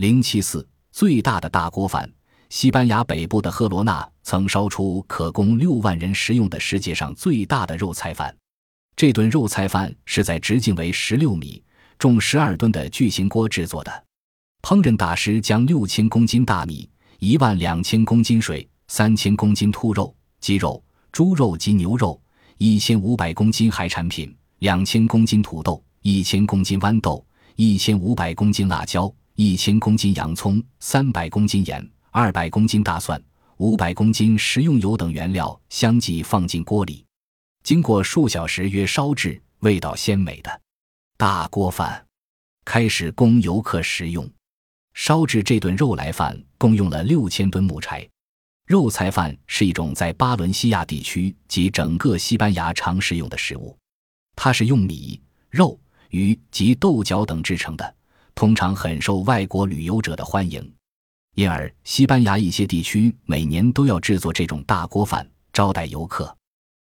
零七四最大的大锅饭，西班牙北部的赫罗纳曾烧出可供六万人食用的世界上最大的肉菜饭。这顿肉菜饭是在直径为十六米、重十二吨的巨型锅制作的。烹饪大师将六千公斤大米、一万两千公斤水、三千公斤兔肉、鸡肉、猪肉及牛肉、一千五百公斤海产品、两千公斤土豆、一千公斤豌豆、一千五百公斤辣椒。一千公斤洋葱、三百公斤盐、二百公斤大蒜、五百公斤食用油等原料相继放进锅里，经过数小时约烧制，味道鲜美的大锅饭开始供游客食用。烧制这顿肉来饭共用了六千吨木柴。肉菜饭是一种在巴伦西亚地区及整个西班牙常食用的食物，它是用米、肉、鱼及豆角等制成的。通常很受外国旅游者的欢迎，因而西班牙一些地区每年都要制作这种大锅饭招待游客。